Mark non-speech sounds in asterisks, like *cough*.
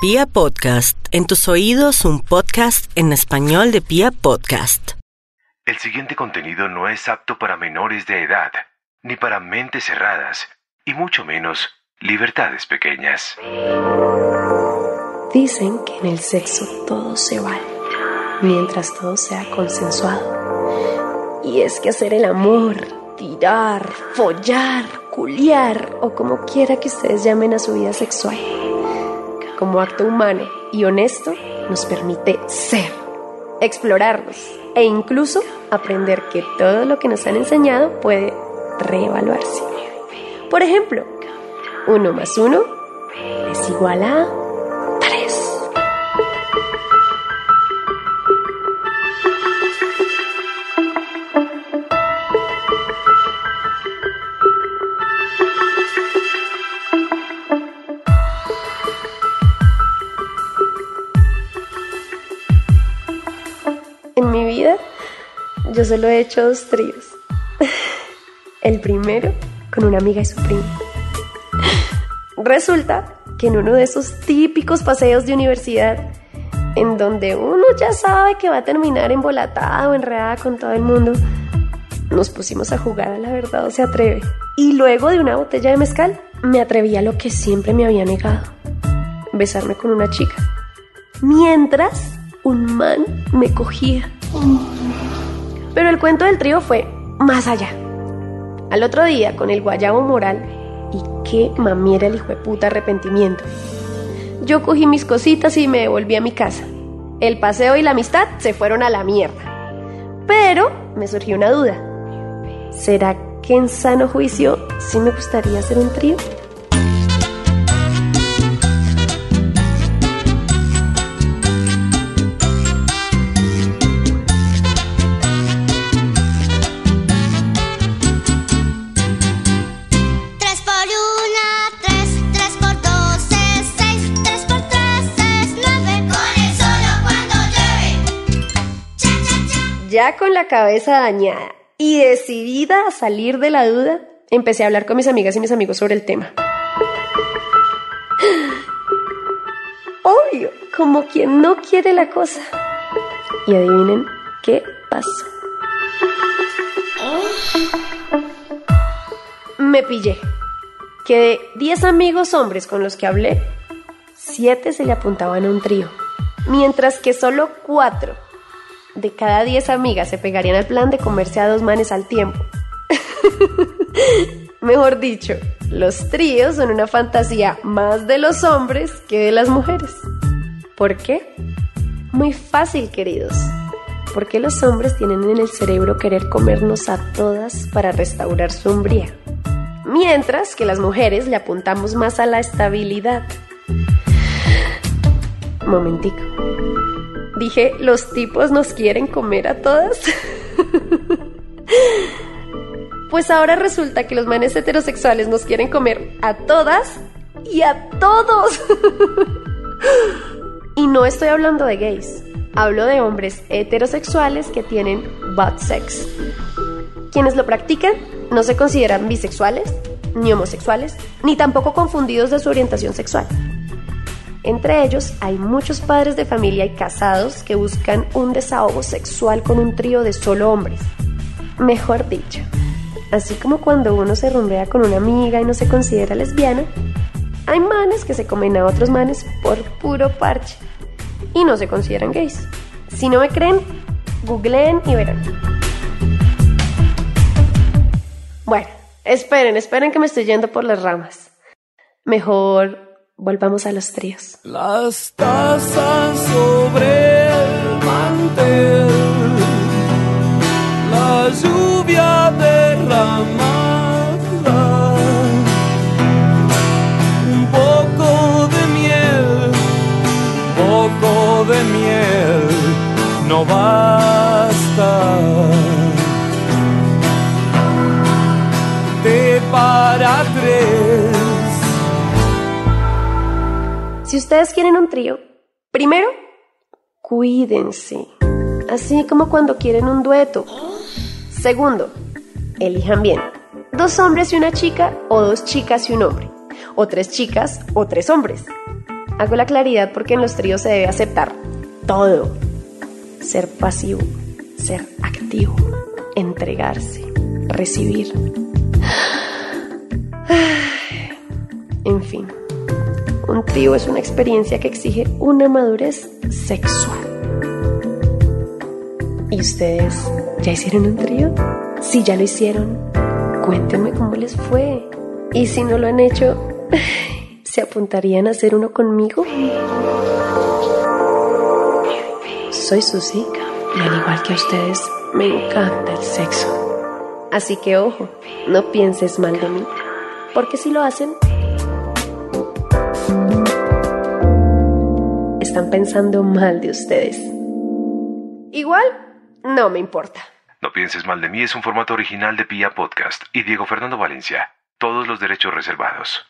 Pia Podcast, en tus oídos un podcast en español de Pia Podcast. El siguiente contenido no es apto para menores de edad, ni para mentes cerradas, y mucho menos libertades pequeñas. Dicen que en el sexo todo se vale, mientras todo sea consensuado. Y es que hacer el amor, tirar, follar, culiar o como quiera que ustedes llamen a su vida sexual como acto humano y honesto nos permite ser, explorarnos e incluso aprender que todo lo que nos han enseñado puede reevaluarse. Por ejemplo, uno más uno es igual a yo solo he hecho dos tríos. El primero con una amiga y su primo. Resulta que en uno de esos típicos paseos de universidad, en donde uno ya sabe que va a terminar embolatada o enredada con todo el mundo, nos pusimos a jugar a la verdad o se atreve. Y luego de una botella de mezcal, me atreví a lo que siempre me había negado, besarme con una chica. Mientras un man me cogía. Pero el cuento del trío fue más allá. Al otro día, con el guayabo moral, y qué mamiera el hijo de puta arrepentimiento. Yo cogí mis cositas y me devolví a mi casa. El paseo y la amistad se fueron a la mierda. Pero me surgió una duda. ¿Será que en sano juicio sí me gustaría hacer un trío? Ya con la cabeza dañada y decidida a salir de la duda, empecé a hablar con mis amigas y mis amigos sobre el tema. *gasps* Obvio, como quien no quiere la cosa. Y adivinen qué pasó. Me pillé que de 10 amigos hombres con los que hablé, 7 se le apuntaban a un trío, mientras que solo 4 de cada 10 amigas se pegarían al plan de comerse a dos manes al tiempo. *laughs* Mejor dicho, los tríos son una fantasía más de los hombres que de las mujeres. ¿Por qué? Muy fácil, queridos. Porque los hombres tienen en el cerebro querer comernos a todas para restaurar su hombría. Mientras que las mujeres le apuntamos más a la estabilidad. Momentico. Dije, los tipos nos quieren comer a todas. pues ahora resulta que los manes heterosexuales nos quieren comer a todas y a todos. y no estoy hablando de gays. Hablo de hombres heterosexuales que tienen butt sex. Quienes lo practican no se consideran bisexuales, ni homosexuales, ni tampoco confundidos de su orientación sexual. Entre ellos hay muchos padres de familia y casados que buscan un desahogo sexual con un trío de solo hombres. Mejor dicho, así como cuando uno se rumbea con una amiga y no se considera lesbiana, hay manes que se comen a otros manes por puro parche y no se consideran gays. Si no me creen, googleen y verán. Bueno, esperen, esperen que me estoy yendo por las ramas. Mejor Volvamos a los tríos. Las tazas sobre el mantel, la lluvia derramada, un poco de miel, poco de miel, no basta. De para tres si ustedes quieren un trío, primero, cuídense. Así como cuando quieren un dueto. Segundo, elijan bien. Dos hombres y una chica o dos chicas y un hombre. O tres chicas o tres hombres. Hago la claridad porque en los tríos se debe aceptar todo. Ser pasivo, ser activo, entregarse, recibir. *sighs* En fin, un trío es una experiencia que exige una madurez sexual. ¿Y ustedes ya hicieron un trío? Si ya lo hicieron, cuéntenme cómo les fue. Y si no lo han hecho, *laughs* ¿se apuntarían a hacer uno conmigo? Soy Susi y al igual que a ustedes, me encanta el sexo. Así que ojo, no pienses mal de mí, porque si lo hacen, están pensando mal de ustedes. Igual, no me importa. No pienses mal de mí es un formato original de Pia Podcast y Diego Fernando Valencia. Todos los derechos reservados.